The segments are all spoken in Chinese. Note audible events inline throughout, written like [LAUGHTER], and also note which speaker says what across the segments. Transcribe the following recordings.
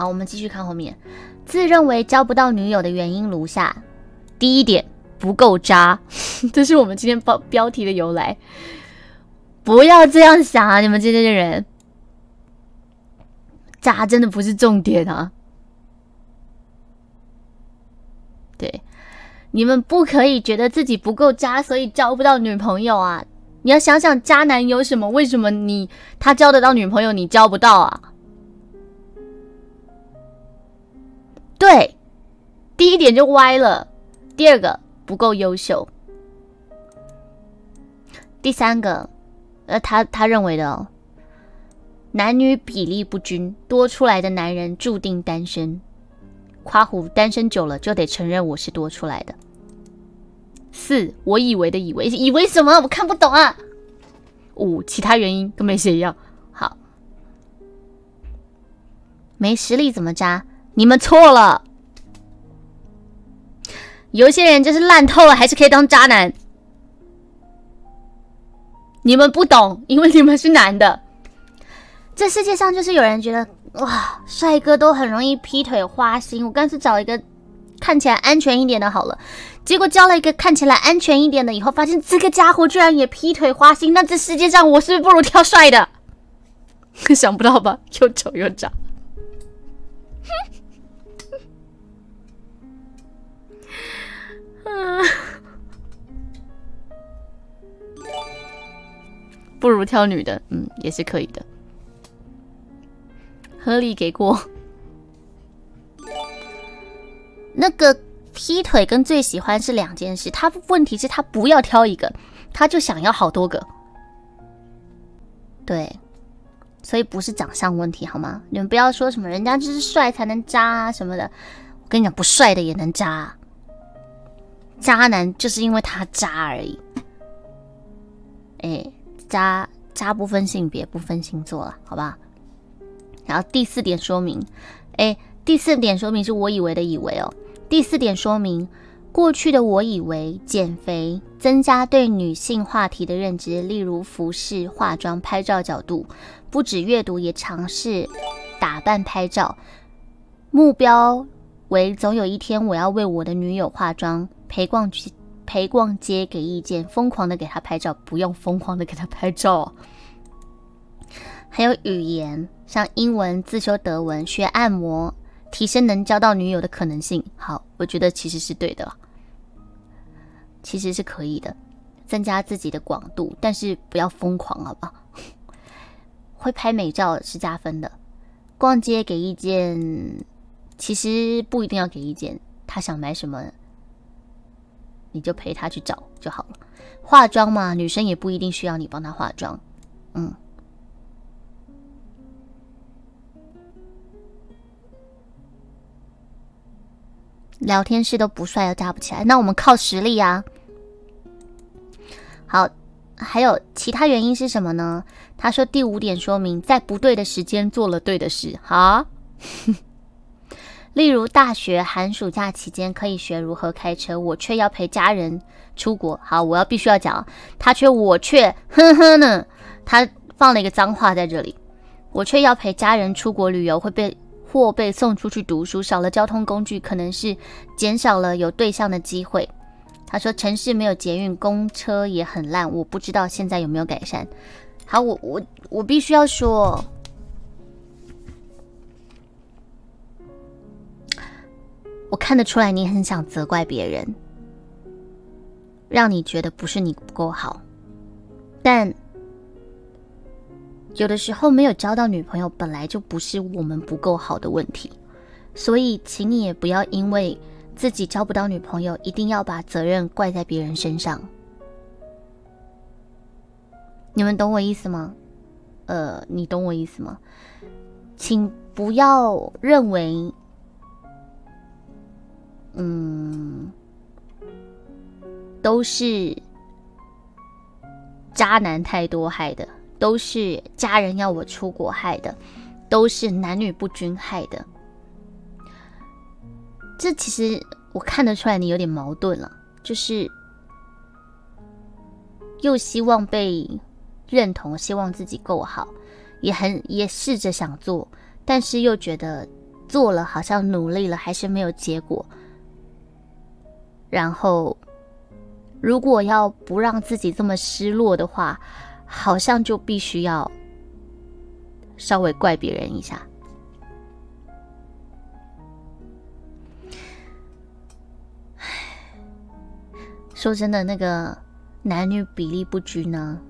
Speaker 1: 好，我们继续看后面。自认为交不到女友的原因如下：第一点，不够渣，[LAUGHS] 这是我们今天标标题的由来。不要这样想啊，你们这些人，渣真的不是重点啊。对，你们不可以觉得自己不够渣，所以交不到女朋友啊。你要想想，渣男有什么？为什么你他交得到女朋友，你交不到啊？对，第一点就歪了。第二个不够优秀。第三个，呃，他他认为的，哦男女比例不均，多出来的男人注定单身。夸虎单身久了就得承认我是多出来的。四，我以为的以为，以为什么？我看不懂啊。五，其他原因跟没写一样。好，没实力怎么渣？你们错了。有些人就是烂透了，还是可以当渣男。你们不懂，因为你们是男的。这世界上就是有人觉得，哇，帅哥都很容易劈腿花心，我干脆找一个看起来安全一点的好了。结果交了一个看起来安全一点的，以后发现这个家伙居然也劈腿花心，那这世界上我是不是不如挑帅的？[LAUGHS] 想不到吧？又丑又渣。[LAUGHS] 不如挑女的，嗯，也是可以的，合理给过。[LAUGHS] 那个。劈腿跟最喜欢是两件事，他问题是他不要挑一个，他就想要好多个。对，所以不是长相问题好吗？你们不要说什么人家就是帅才能渣啊什么的，我跟你讲，不帅的也能渣。渣男就是因为他渣而已。哎，渣渣不分性别，不分星座了，好吧？然后第四点说明，哎，第四点说明是我以为的以为哦。第四点说明，过去的我以为减肥增加对女性话题的认知，例如服饰、化妆、拍照角度，不止阅读，也尝试打扮拍照。目标为总有一天我要为我的女友化妆，陪逛陪逛街，给意见，疯狂的给他拍照，不用疯狂的给他拍照。还有语言，像英文自修德文，学按摩。提升能交到女友的可能性，好，我觉得其实是对的，其实是可以的，增加自己的广度，但是不要疯狂，好不好？会拍美照是加分的，逛街给意见，其实不一定要给意见，他想买什么，你就陪他去找就好了。化妆嘛，女生也不一定需要你帮她化妆，嗯。聊天室都不帅，又扎不起来，那我们靠实力啊。好，还有其他原因是什么呢？他说第五点说明，在不对的时间做了对的事。好，例如大学寒暑假期间可以学如何开车，我却要陪家人出国。好，我要必须要讲，他却我却呵呵呢，他放了一个脏话在这里，我却要陪家人出国旅游会被。或被送出去读书，少了交通工具，可能是减少了有对象的机会。他说城市没有捷运，公车也很烂，我不知道现在有没有改善。好，我我我必须要说，我看得出来你很想责怪别人，让你觉得不是你不够好，但。有的时候没有交到女朋友，本来就不是我们不够好的问题，所以请你也不要因为自己交不到女朋友，一定要把责任怪在别人身上。你们懂我意思吗？呃，你懂我意思吗？请不要认为，嗯，都是渣男太多害的。都是家人要我出国害的，都是男女不均害的。这其实我看得出来，你有点矛盾了，就是又希望被认同，希望自己够好，也很也试着想做，但是又觉得做了，好像努力了，还是没有结果。然后，如果要不让自己这么失落的话，好像就必须要稍微怪别人一下。说真的，那个男女比例不均呢？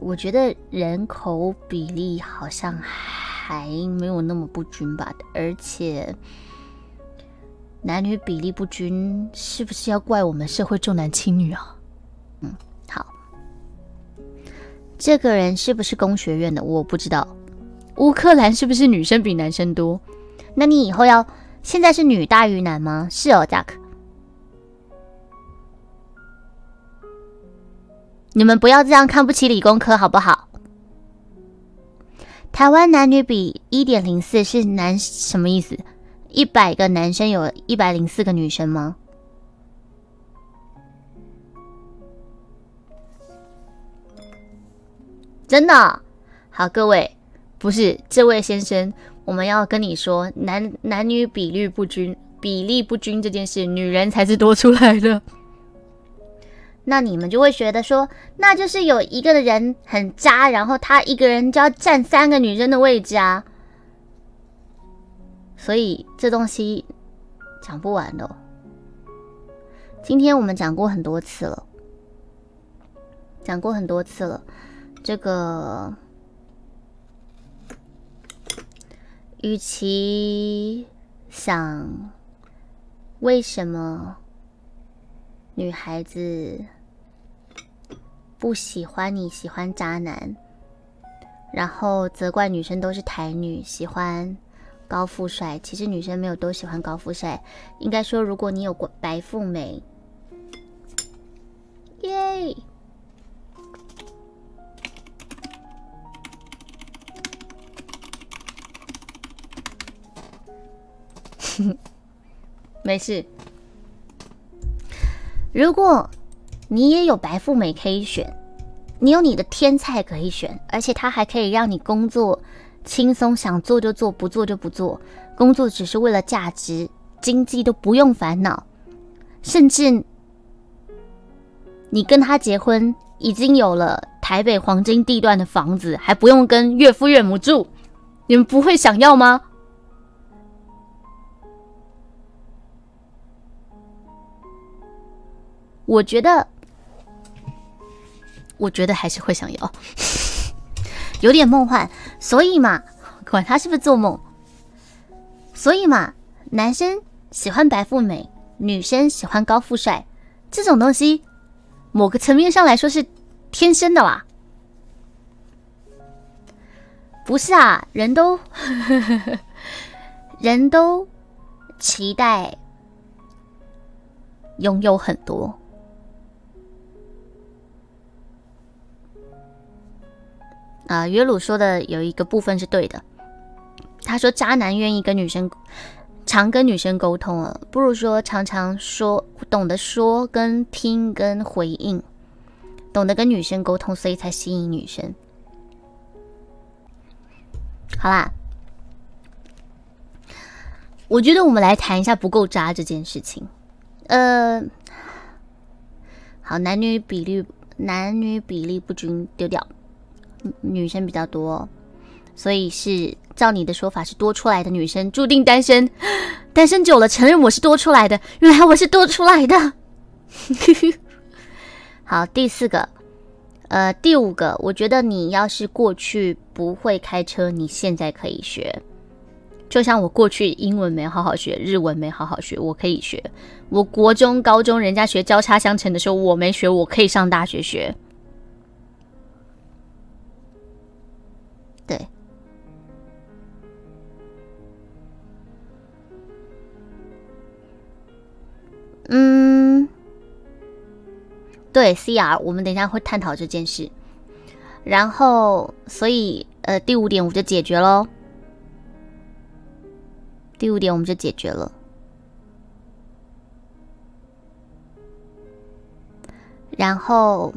Speaker 1: 我觉得人口比例好像还没有那么不均吧，而且男女比例不均，是不是要怪我们社会重男轻女啊？嗯，好，这个人是不是工学院的？我不知道。乌克兰是不是女生比男生多？那你以后要。现在是女大于男吗？是哦，Jack。你们不要这样看不起理工科好不好？台湾男女比一点零四是男什么意思？一百个男生有一百零四个女生吗？真的？好，各位，不是这位先生。我们要跟你说，男男女比率不均、比例不均这件事，女人才是多出来的。[LAUGHS] 那你们就会觉得说，那就是有一个的人很渣，然后他一个人就要占三个女生的位置啊。所以这东西讲不完的。今天我们讲过很多次了，讲过很多次了，这个。与其想为什么女孩子不喜欢你喜欢渣男，然后责怪女生都是台女喜欢高富帅，其实女生没有都喜欢高富帅。应该说，如果你有过白富美，耶。[LAUGHS] 没事。如果你也有白富美可以选，你有你的天菜可以选，而且它还可以让你工作轻松，想做就做，不做就不做。工作只是为了价值，经济都不用烦恼。甚至你跟他结婚，已经有了台北黄金地段的房子，还不用跟岳父岳母住，你们不会想要吗？我觉得，我觉得还是会想要，有点梦幻。所以嘛，[LAUGHS] 管他是不是做梦。所以嘛，男生喜欢白富美，女生喜欢高富帅，这种东西，某个层面上来说是天生的啦。不是啊，人都 [LAUGHS] 人都期待拥有很多。啊，约鲁说的有一个部分是对的。他说，渣男愿意跟女生常跟女生沟通啊，不如说常常说，懂得说跟听跟回应，懂得跟女生沟通，所以才吸引女生。好啦，我觉得我们来谈一下不够渣这件事情。呃，好，男女比例男女比例不均，丢掉。女生比较多，所以是照你的说法是多出来的女生注定单身，[GASPS] 单身久了承认我是多出来的，原来我是多出来的。[LAUGHS] 好，第四个，呃，第五个，我觉得你要是过去不会开车，你现在可以学，就像我过去英文没好好学，日文没好好学，我可以学。我国中、高中人家学交叉相乘的时候，我没学，我可以上大学学。嗯，对，CR，我们等一下会探讨这件事。然后，所以，呃，第五点我们就解决喽。第五点我们就解决了。然后。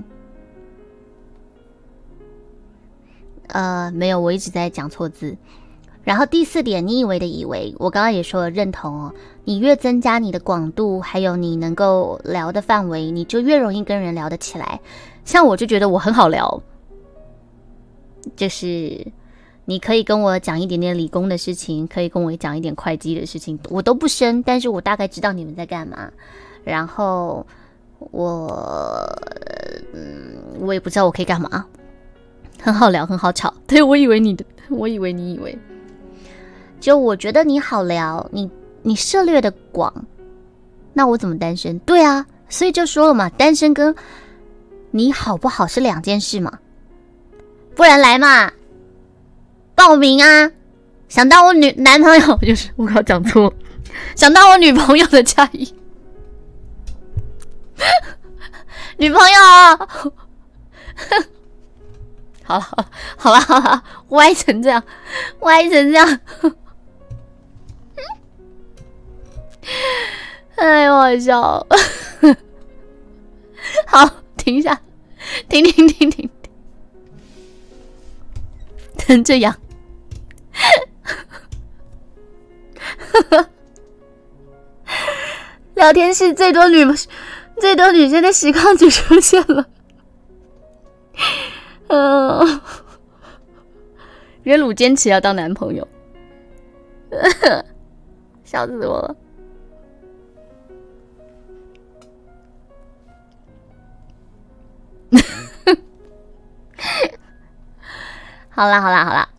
Speaker 1: 呃，没有，我一直在讲错字。然后第四点，你以为的以为，我刚刚也说了认同哦。你越增加你的广度，还有你能够聊的范围，你就越容易跟人聊得起来。像我就觉得我很好聊，就是你可以跟我讲一点点理工的事情，可以跟我讲一点会计的事情，我都不深，但是我大概知道你们在干嘛。然后我，嗯，我也不知道我可以干嘛，很 [LAUGHS] 好聊，很好吵。对我以为你的，我以为你以为。就我觉得你好聊，你你涉猎的广，那我怎么单身？对啊，所以就说了嘛，单身跟你好不好是两件事嘛。不然来嘛，报名啊！想当我女男朋友就是我刚讲错，想当我女朋友的嘉怡，[LAUGHS] 女朋友。[LAUGHS] 好了好了好了好了，歪成这样，歪成这样。哎，我好笑。[LAUGHS] 好，停一下，停停停停停，[LAUGHS] 这样。[LAUGHS] 聊天室最多女最多女生的实况就出现了。嗯，约鲁坚持要当男朋友，笑死我了。好啦好啦好啦，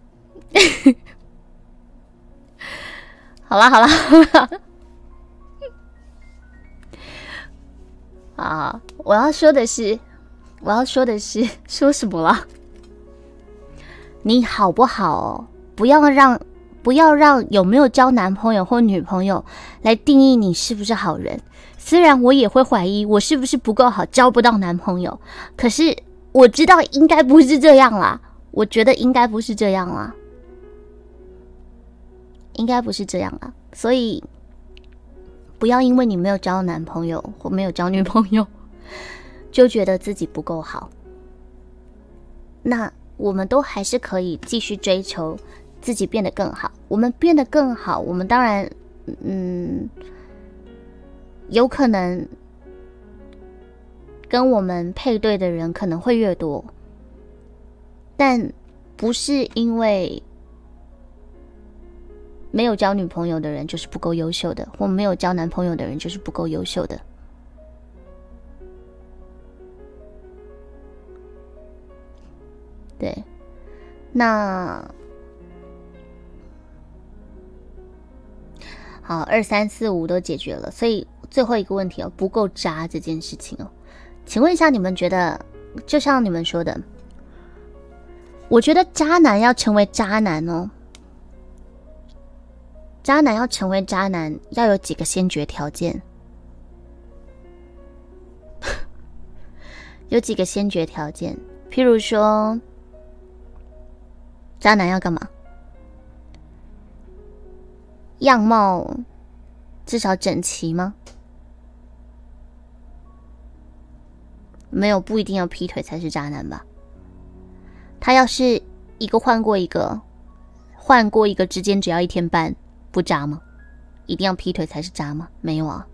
Speaker 1: 好啦好啦好啦，[LAUGHS] [LAUGHS] 啊！我要说的是，我要说的是，说什么了？你好不好？不要让不要让有没有交男朋友或女朋友来定义你是不是好人。虽然我也会怀疑我是不是不够好，交不到男朋友，可是我知道应该不是这样啦。我觉得应该不是这样啦，应该不是这样啦。所以不要因为你没有交男朋友或没有交女朋友，就觉得自己不够好。那我们都还是可以继续追求自己变得更好。我们变得更好，我们当然，嗯。有可能跟我们配对的人可能会越多，但不是因为没有交女朋友的人就是不够优秀的，或没有交男朋友的人就是不够优秀的。对，那好，二三四五都解决了，所以。最后一个问题哦，不够渣这件事情哦，请问一下，你们觉得，就像你们说的，我觉得渣男要成为渣男哦，渣男要成为渣男要有几个先决条件，[LAUGHS] 有几个先决条件，譬如说，渣男要干嘛？样貌至少整齐吗？没有不一定要劈腿才是渣男吧？他要是一个换过一个，换过一个之间只要一天半，不渣吗？一定要劈腿才是渣吗？没有啊。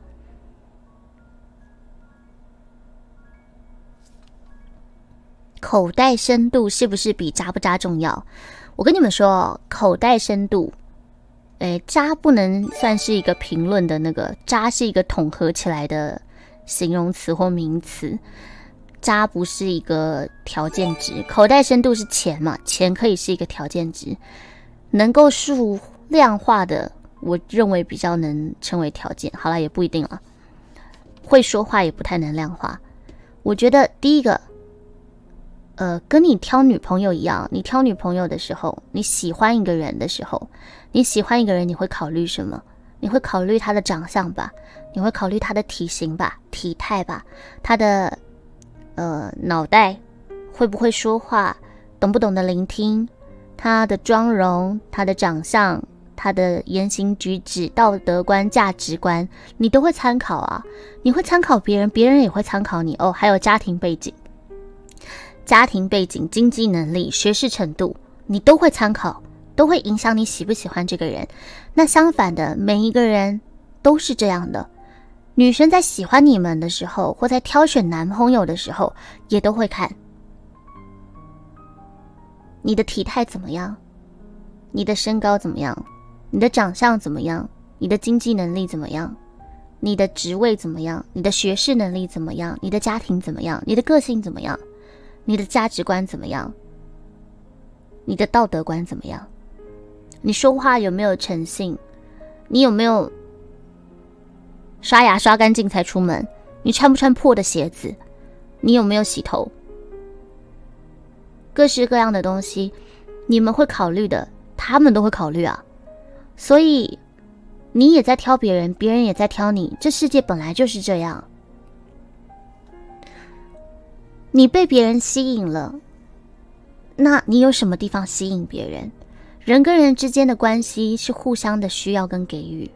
Speaker 1: 口袋深度是不是比渣不渣重要？我跟你们说，口袋深度，哎，渣不能算是一个评论的那个，渣是一个统合起来的形容词或名词。渣不是一个条件值，口袋深度是钱嘛？钱可以是一个条件值，能够数量化的，我认为比较能称为条件。好了，也不一定了。会说话也不太能量化。我觉得第一个，呃，跟你挑女朋友一样，你挑女朋友的时候，你喜欢一个人的时候，你喜欢一个人，你会考虑什么？你会考虑他的长相吧？你会考虑他的体型吧？体态吧？他的。呃，脑袋会不会说话，懂不懂得聆听，他的妆容、他的长相、他的言行举止、道德观、价值观，你都会参考啊。你会参考别人，别人也会参考你哦。还有家庭背景、家庭背景、经济能力、学识程度，你都会参考，都会影响你喜不喜欢这个人。那相反的，每一个人都是这样的。女生在喜欢你们的时候，或在挑选男朋友的时候，也都会看。你的体态怎么样，你的身高怎么样，你的长相怎么样，你的经济能力怎么样，你的职位怎么样，你的学识能力怎么样，你的家庭怎么样，你的个性怎么样，你的价值观怎么样。你的道德观怎么样？你说话有没有诚信？你有没有刷牙刷干净才出门？你穿不穿破的鞋子？你有没有洗头？各式各样的东西，你们会考虑的，他们都会考虑啊。所以你也在挑别人，别人也在挑你。这世界本来就是这样。你被别人吸引了。那你有什么地方吸引别人？人跟人之间的关系是互相的需要跟给予，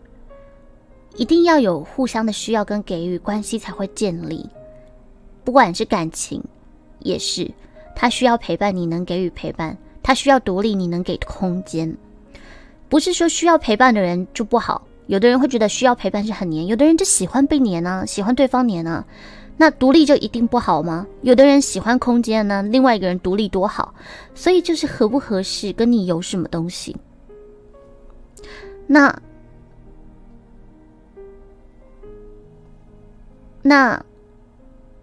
Speaker 1: 一定要有互相的需要跟给予，关系才会建立。不管是感情，也是他需要陪伴，你能给予陪伴；他需要独立，你能给空间。不是说需要陪伴的人就不好，有的人会觉得需要陪伴是很黏，有的人就喜欢被黏啊，喜欢对方黏啊。那独立就一定不好吗？有的人喜欢空间呢，另外一个人独立多好，所以就是合不合适，跟你有什么东西。那那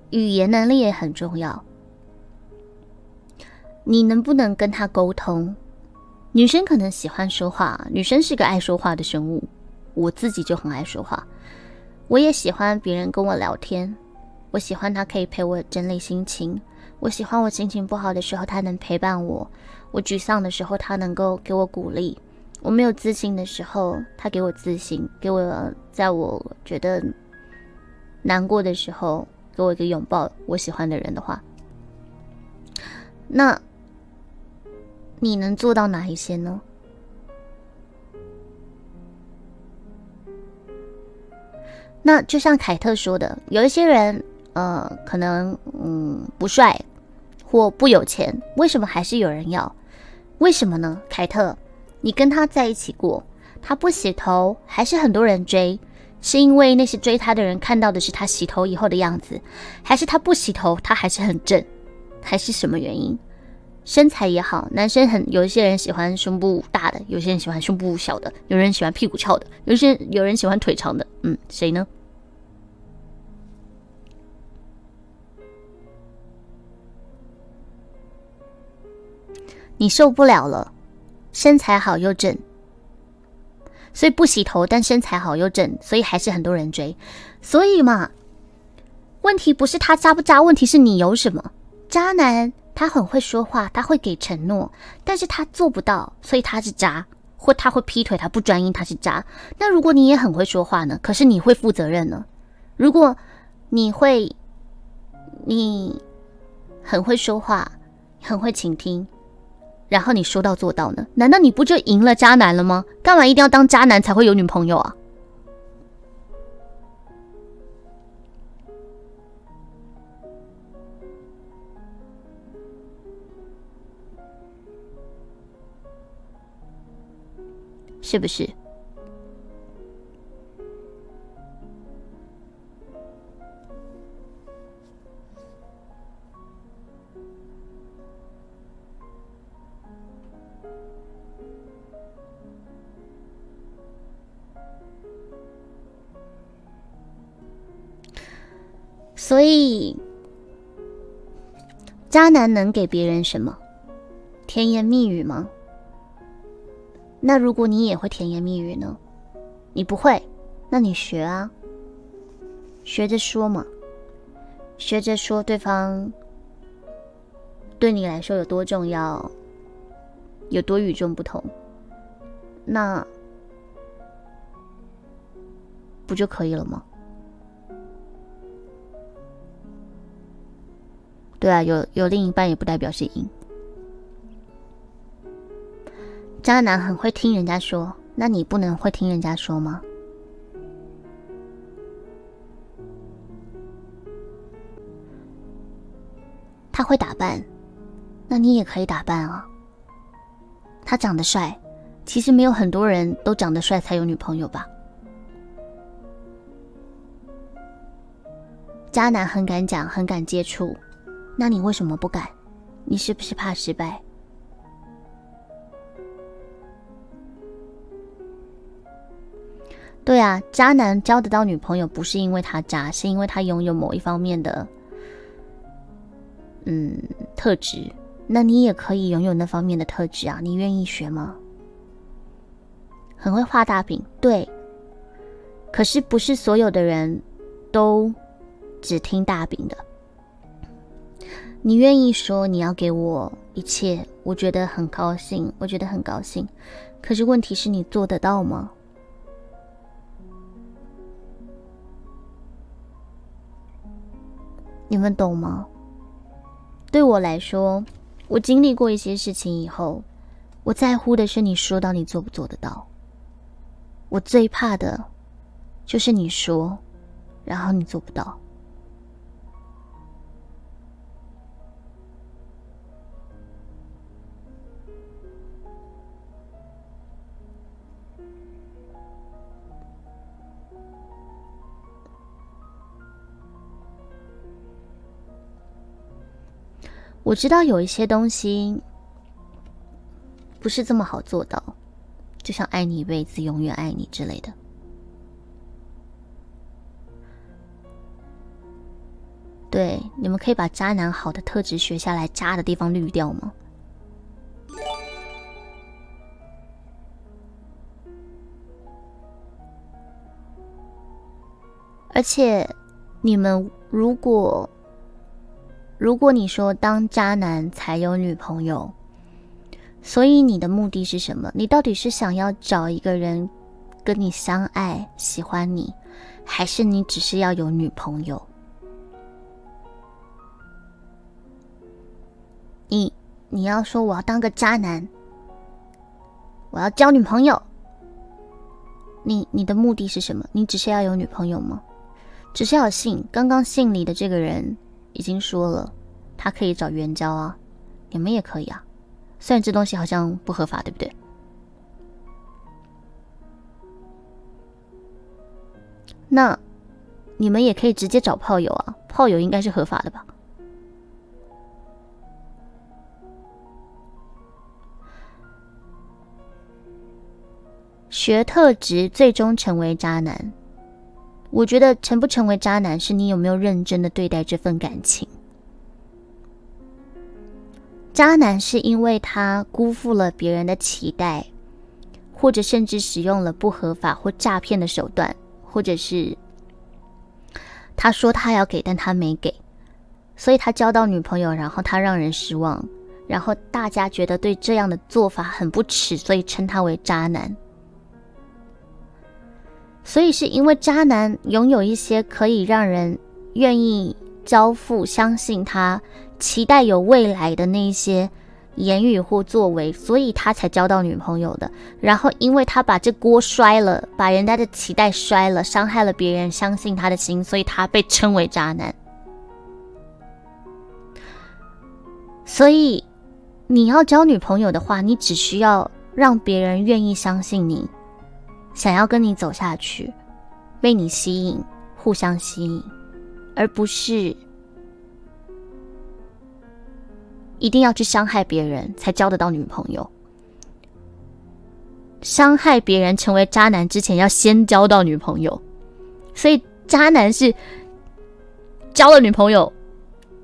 Speaker 1: 语言能力也很重要，你能不能跟他沟通？女生可能喜欢说话，女生是个爱说话的生物，我自己就很爱说话，我也喜欢别人跟我聊天。我喜欢他可以陪我整理心情，我喜欢我心情不好的时候他能陪伴我，我沮丧的时候他能够给我鼓励，我没有自信的时候他给我自信，给我在我觉得难过的时候给我一个拥抱。我喜欢的人的话，那你能做到哪一些呢？那就像凯特说的，有一些人。呃，可能嗯不帅或不有钱，为什么还是有人要？为什么呢？凯特，你跟他在一起过，他不洗头还是很多人追，是因为那些追他的人看到的是他洗头以后的样子，还是他不洗头他还是很正，还是什么原因？身材也好，男生很有一些人喜欢胸部大的，有些人喜欢胸部小的，有人喜欢屁股翘的，有些有人喜欢腿长的，嗯，谁呢？你受不了了，身材好又正，所以不洗头，但身材好又正，所以还是很多人追。所以嘛，问题不是他渣不渣，问题是你有什么？渣男他很会说话，他会给承诺，但是他做不到，所以他是渣，或他会劈腿，他不专一，他是渣。那如果你也很会说话呢？可是你会负责任呢？如果你会，你很会说话，很会倾听。然后你说到做到呢？难道你不就赢了渣男了吗？干嘛一定要当渣男才会有女朋友啊？是不是？所以，渣男能给别人什么？甜言蜜语吗？那如果你也会甜言蜜语呢？你不会，那你学啊，学着说嘛，学着说对方对你来说有多重要，有多与众不同，那不就可以了吗？对啊，有有另一半也不代表是赢。渣男很会听人家说，那你不能会听人家说吗？他会打扮，那你也可以打扮啊。他长得帅，其实没有很多人都长得帅才有女朋友吧？渣男很敢讲，很敢接触，那你为什么不敢？你是不是怕失败？对啊，渣男交得到女朋友，不是因为他渣，是因为他拥有某一方面的，嗯，特质。那你也可以拥有那方面的特质啊，你愿意学吗？很会画大饼，对。可是不是所有的人都只听大饼的。你愿意说你要给我一切，我觉得很高兴，我觉得很高兴。可是问题是你做得到吗？你们懂吗？对我来说，我经历过一些事情以后，我在乎的是你说到你做不做得到。我最怕的，就是你说，然后你做不到。我知道有一些东西不是这么好做到，就像爱你一辈子、永远爱你之类的。对，你们可以把渣男好的特质学下来，渣的地方滤掉吗？而且，你们如果……如果你说当渣男才有女朋友，所以你的目的是什么？你到底是想要找一个人跟你相爱、喜欢你，还是你只是要有女朋友？你你要说我要当个渣男，我要交女朋友，你你的目的是什么？你只是要有女朋友吗？只是要信刚刚信你的这个人。已经说了，他可以找援交啊，你们也可以啊。虽然这东西好像不合法，对不对？那你们也可以直接找炮友啊，炮友应该是合法的吧？学特质最终成为渣男。我觉得成不成为渣男，是你有没有认真的对待这份感情。渣男是因为他辜负了别人的期待，或者甚至使用了不合法或诈骗的手段，或者是他说他要给，但他没给，所以他交到女朋友，然后他让人失望，然后大家觉得对这样的做法很不耻，所以称他为渣男。所以是因为渣男拥有一些可以让人愿意交付、相信他、期待有未来的那些言语或作为，所以他才交到女朋友的。然后因为他把这锅摔了，把人家的期待摔了，伤害了别人相信他的心，所以他被称为渣男。所以你要交女朋友的话，你只需要让别人愿意相信你。想要跟你走下去，被你吸引，互相吸引，而不是一定要去伤害别人才交得到女朋友。伤害别人成为渣男之前，要先交到女朋友。所以，渣男是交了女朋友，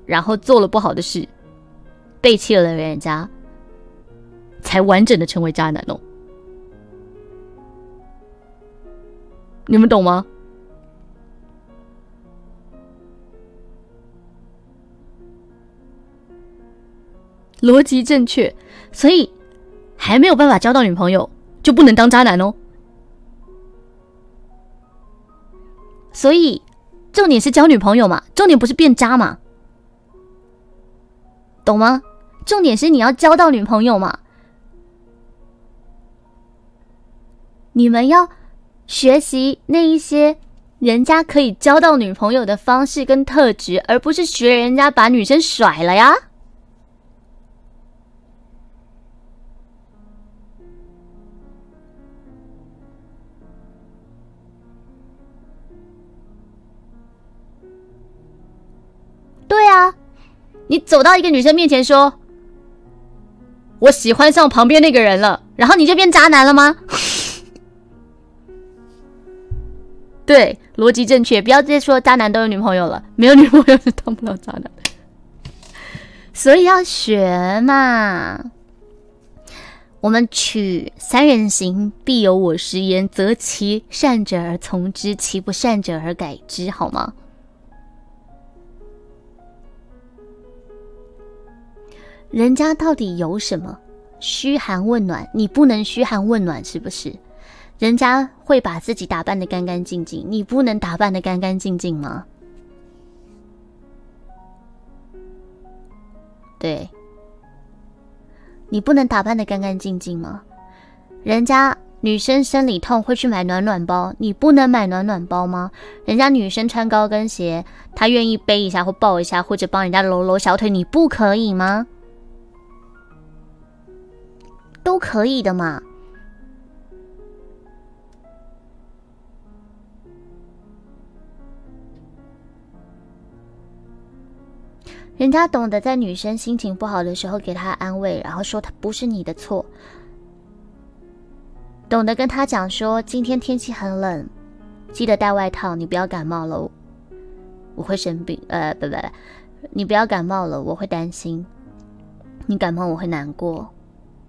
Speaker 1: 然后做了不好的事，背弃了人家，才完整的成为渣男哦。你们懂吗？逻辑正确，所以还没有办法交到女朋友，就不能当渣男哦。所以重点是交女朋友嘛，重点不是变渣嘛，懂吗？重点是你要交到女朋友嘛，你们要。学习那一些人家可以交到女朋友的方式跟特质而不是学人家把女生甩了呀？对啊你走到一个女生面前说我喜欢上旁边那个人了。然后你就变渣男了吗？对，逻辑正确，不要再说渣男都有女朋友了，没有女朋友是当不了渣男。所以要学嘛。我们取三人行，必有我师焉，择其善者而从之，其不善者而改之，好吗？人家到底有什么嘘寒问暖，你不能嘘寒问暖，是不是？人家会把自己打扮的干干净净，你不能打扮的干干净净吗？对，你不能打扮的干干净净吗？人家女生生理痛会去买暖暖包，你不能买暖暖包吗？人家女生穿高跟鞋，她愿意背一下或抱一下，或者帮人家揉揉小腿，你不可以吗？都可以的嘛。人家懂得在女生心情不好的时候给她安慰，然后说她不是你的错。懂得跟她讲说今天天气很冷，记得带外套，你不要感冒了，我会生病。呃，不不不，你不要感冒了，我会担心。你感冒我会难过。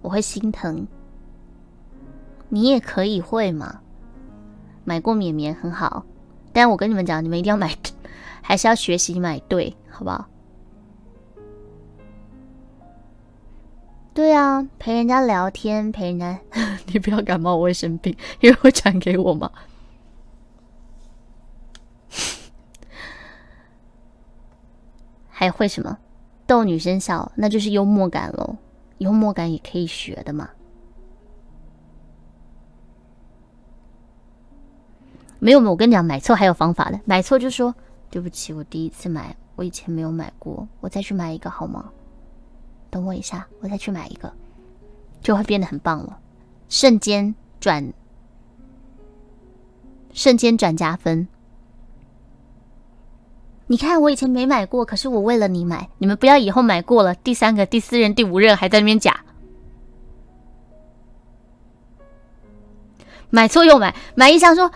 Speaker 1: 我会心疼，你也可以会嘛？买过绵绵很好，但我跟你们讲，你们一定要买，还是要学习买对，好不好？对啊，陪人家聊天，[LAUGHS] 陪人家，[LAUGHS] 你不要感冒，我会生病，[LAUGHS] 因为会传给我嘛。还会什么？逗女生笑，那就是幽默感喽。幽默感也可以学的嘛？没有没有，我跟你讲，买错还有方法的。买错就说对不起，我第一次买，我以前没有买过，我再去买一个好吗？等我一下，我再去买一个，就会变得很棒了，瞬间转，瞬间转加分。你看，我以前没买过，可是我为了你买。你们不要以后买过了，第三个、第四任、第五任还在那边假，买错又买，买一箱说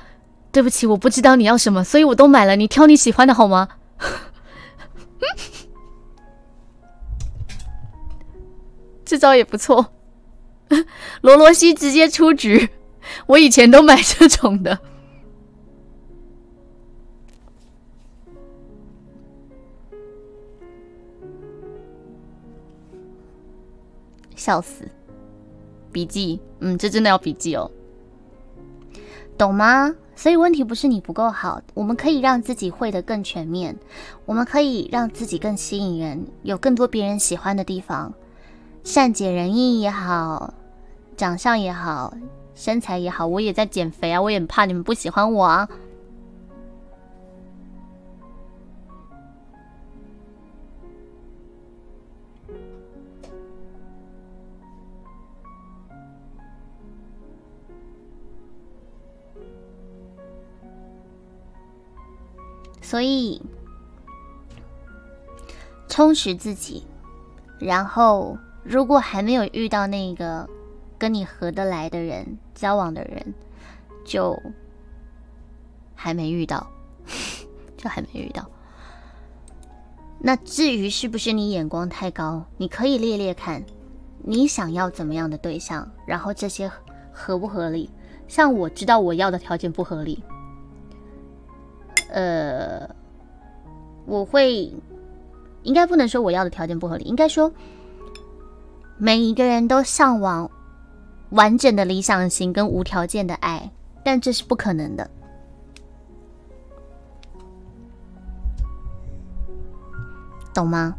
Speaker 1: 对不起，我不知道你要什么，所以我都买了，你挑你喜欢的好吗？[LAUGHS] 这招也不错，[LAUGHS] 罗罗西直接出局，我以前都买这种的。笑死！笔记，嗯，这真的要笔记哦，懂吗？所以问题不是你不够好，我们可以让自己会的更全面，我们可以让自己更吸引人，有更多别人喜欢的地方，善解人意也好，长相也好，身材也好，我也在减肥啊，我也怕你们不喜欢我啊。所以，充实自己，然后如果还没有遇到那个跟你合得来的人、交往的人，就还没遇到，[LAUGHS] 就还没遇到。那至于是不是你眼光太高，你可以列列看，你想要怎么样的对象，然后这些合不合理？像我知道我要的条件不合理。呃，我会应该不能说我要的条件不合理，应该说每一个人都向往完整的理想型跟无条件的爱，但这是不可能的，懂吗？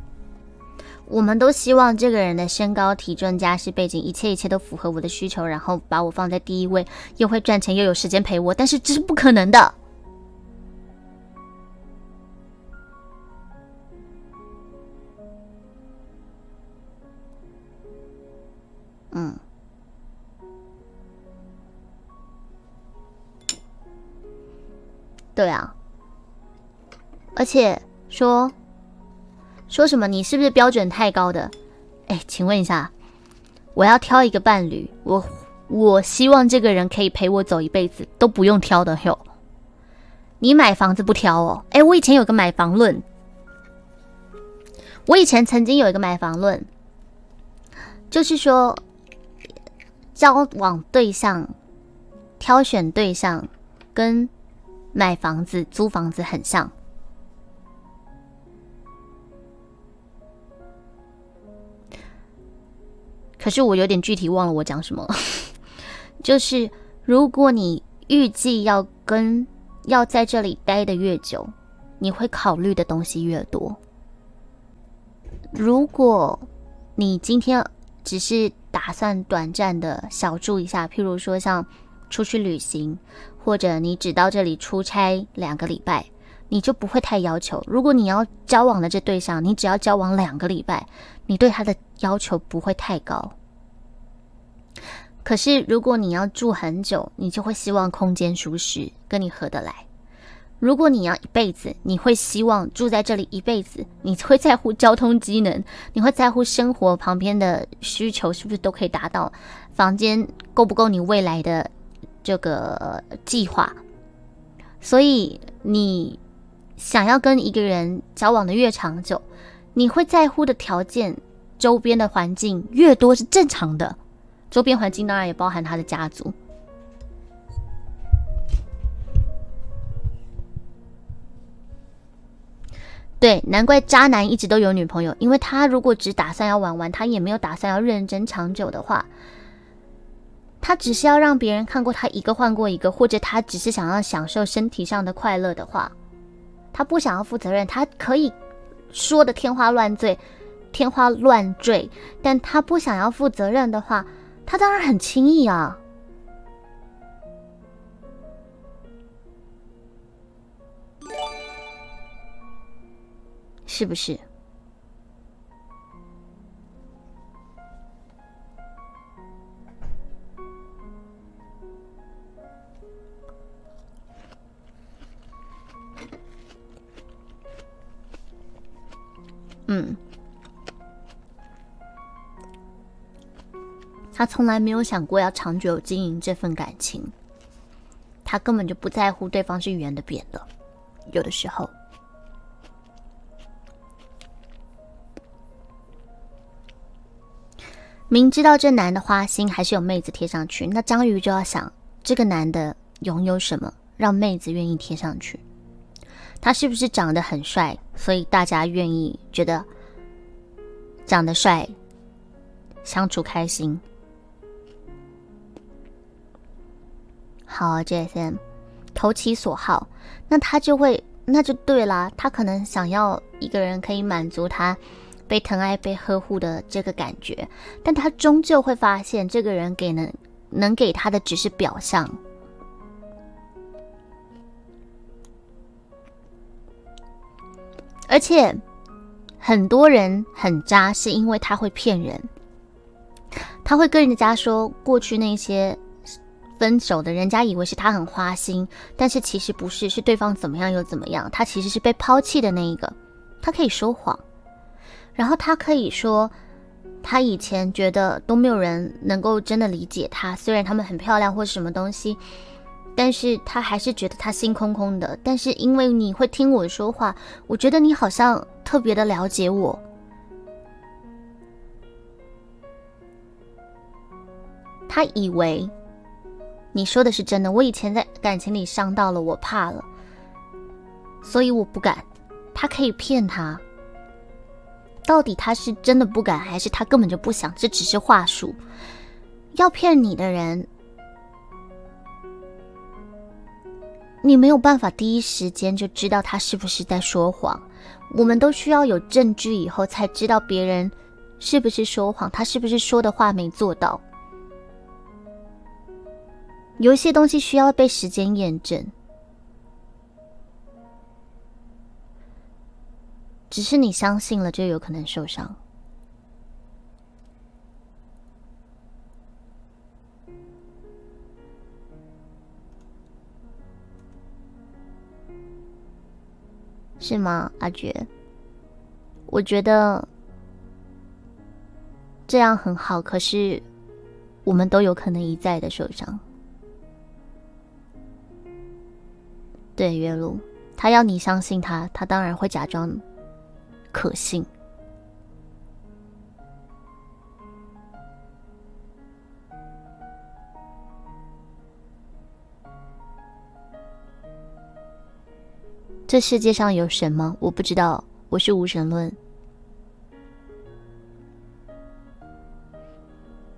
Speaker 1: 我们都希望这个人的身高、体重、家世背景，一切一切都符合我的需求，然后把我放在第一位，又会赚钱又有时间陪我，但是这是不可能的。嗯，对啊，而且说说什么你是不是标准太高的？哎，请问一下，我要挑一个伴侣，我我希望这个人可以陪我走一辈子，都不用挑的哟。你买房子不挑哦？哎，我以前有个买房论，我以前曾经有一个买房论，就是说交往对象、挑选对象跟买房子、租房子很像。可是我有点具体忘了我讲什么，[LAUGHS] 就是如果你预计要跟要在这里待的越久，你会考虑的东西越多。如果你今天只是打算短暂的小住一下，譬如说像出去旅行，或者你只到这里出差两个礼拜，你就不会太要求。如果你要交往的这对象，你只要交往两个礼拜。你对他的要求不会太高，可是如果你要住很久，你就会希望空间舒适，跟你合得来。如果你要一辈子，你会希望住在这里一辈子，你会在乎交通机能，你会在乎生活旁边的需求是不是都可以达到，房间够不够你未来的这个计划。所以你想要跟一个人交往的越长久。你会在乎的条件，周边的环境越多是正常的。周边环境当然也包含他的家族。对，难怪渣男一直都有女朋友，因为他如果只打算要玩玩，他也没有打算要认真长久的话，他只是要让别人看过他一个换过一个，或者他只是想要享受身体上的快乐的话，他不想要负责任，他可以。说的天花乱坠，天花乱坠，但他不想要负责任的话，他当然很轻易啊，是不是？嗯，他从来没有想过要长久经营这份感情，他根本就不在乎对方是圆的扁的。有的时候，明知道这男的花心，还是有妹子贴上去，那章鱼就要想这个男的拥有什么，让妹子愿意贴上去。他是不是长得很帅，所以大家愿意觉得长得帅，相处开心？好，JSM 投其所好，那他就会那就对啦。他可能想要一个人可以满足他被疼爱、被呵护的这个感觉，但他终究会发现，这个人给能能给他的只是表象。而且很多人很渣，是因为他会骗人。他会跟人家说过去那些分手的，人家以为是他很花心，但是其实不是，是对方怎么样又怎么样。他其实是被抛弃的那一个。他可以说谎，然后他可以说他以前觉得都没有人能够真的理解他，虽然他们很漂亮或什么东西。但是他还是觉得他心空空的。但是因为你会听我说话，我觉得你好像特别的了解我。他以为你说的是真的。我以前在感情里伤到了，我怕了，所以我不敢。他可以骗他，到底他是真的不敢，还是他根本就不想？这只是话术。要骗你的人。你没有办法第一时间就知道他是不是在说谎，我们都需要有证据以后才知道别人是不是说谎，他是不是说的话没做到。有一些东西需要被时间验证，只是你相信了就有可能受伤。是吗，阿觉？我觉得这样很好，可是我们都有可能一再的受伤。对，月露，他要你相信他，他当然会假装可信。这世界上有什么？我不知道，我是无神论。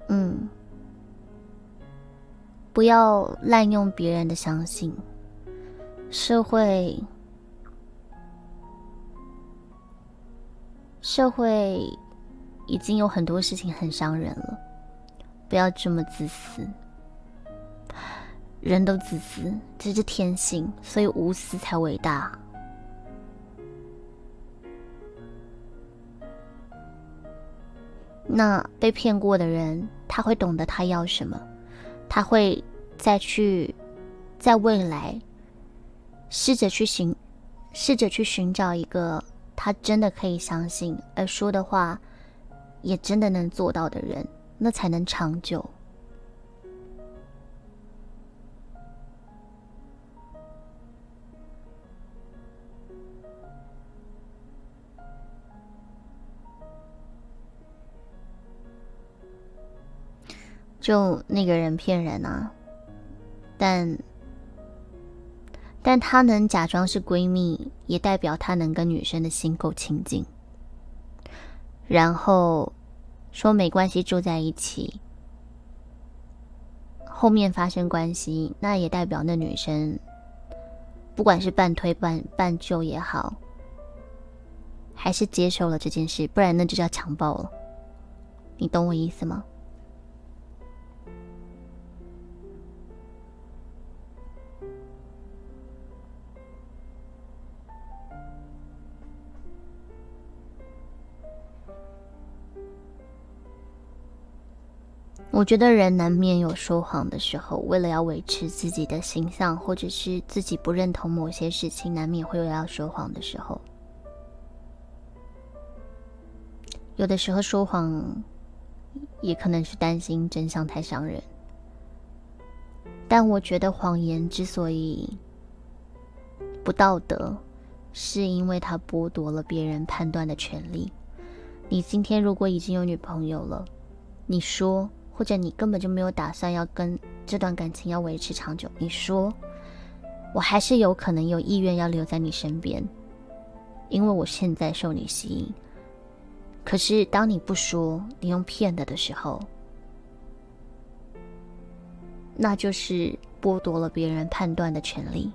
Speaker 1: 嗯，不要滥用别人的相信。社会，社会已经有很多事情很伤人了，不要这么自私。人都自私，这是天性，所以无私才伟大。那被骗过的人，他会懂得他要什么，他会再去在未来试着去寻，试着去寻找一个他真的可以相信，而说的话也真的能做到的人，那才能长久。就那个人骗人啊，但但他能假装是闺蜜，也代表他能跟女生的心够亲近。然后说没关系，住在一起，后面发生关系，那也代表那女生不管是半推半半就也好，还是接受了这件事，不然那就叫强暴了。你懂我意思吗？我觉得人难免有说谎的时候，为了要维持自己的形象，或者是自己不认同某些事情，难免会有要说谎的时候。有的时候说谎，也可能是担心真相太伤人。但我觉得谎言之所以不道德，是因为它剥夺了别人判断的权利。你今天如果已经有女朋友了，你说。或者你根本就没有打算要跟这段感情要维持长久，你说，我还是有可能有意愿要留在你身边，因为我现在受你吸引。可是当你不说，你用骗的的时候，那就是剥夺了别人判断的权利。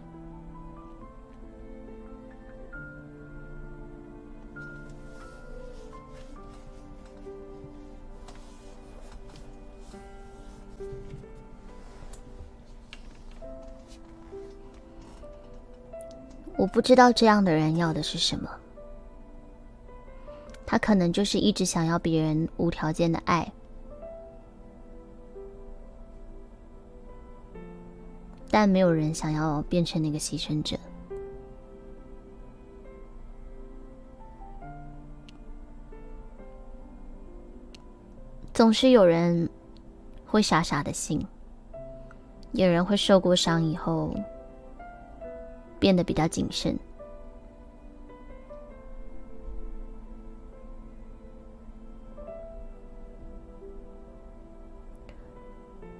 Speaker 1: 我不知道这样的人要的是什么，他可能就是一直想要别人无条件的爱，但没有人想要变成那个牺牲者。总是有人会傻傻的信，有人会受过伤以后。变得比较谨慎。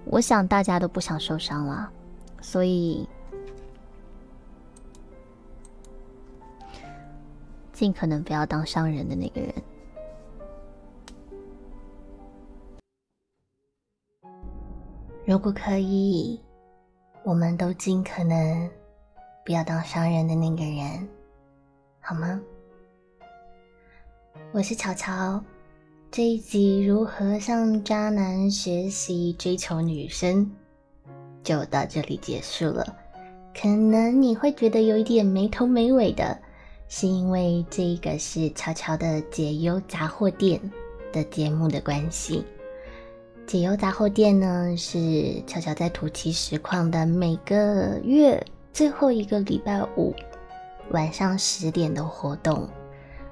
Speaker 1: 我想大家都不想受伤了，所以尽可能不要当伤人的那个人。如果可以，我们都尽可能。不要当伤人的那个人，好吗？我是巧巧，这一集如何向渣男学习追求女生，就到这里结束了。可能你会觉得有一点没头没尾的，是因为这个是巧巧的解忧杂货店的节目的关系。解忧杂货店呢，是巧巧在土气实况的每个月。最后一个礼拜五晚上十点的活动，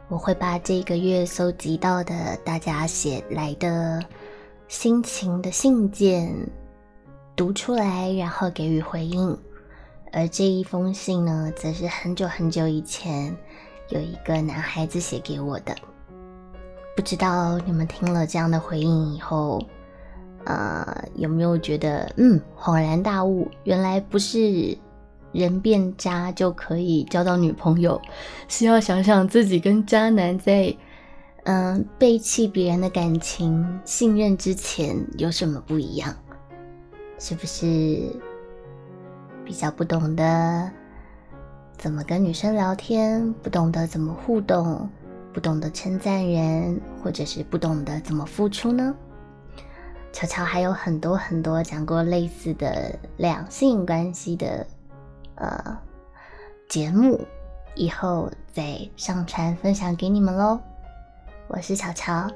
Speaker 1: 我会把这个月搜集到的大家写来的心情的信件读出来，然后给予回应。而这一封信呢，则是很久很久以前有一个男孩子写给我的。不知道你们听了这样的回应以后，呃，有没有觉得嗯恍然大悟？原来不是人变渣就可以交到女朋友，是要想想自己跟渣男在嗯背弃别人的感情、信任之前有什么不一样？是不是比较不懂得怎么跟女生聊天，不懂得怎么互动？不懂得称赞人，或者是不懂得怎么付出呢？乔乔还有很多很多讲过类似的两性关系的呃节目，以后再上传分享给你们喽。我是乔乔，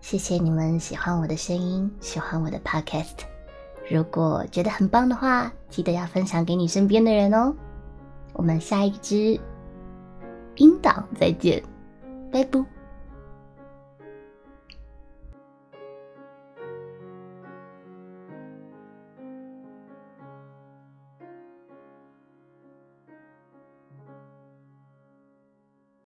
Speaker 1: 谢谢你们喜欢我的声音，喜欢我的 podcast。如果觉得很棒的话，记得要分享给你身边的人哦。我们下一支音档再见。拜拜。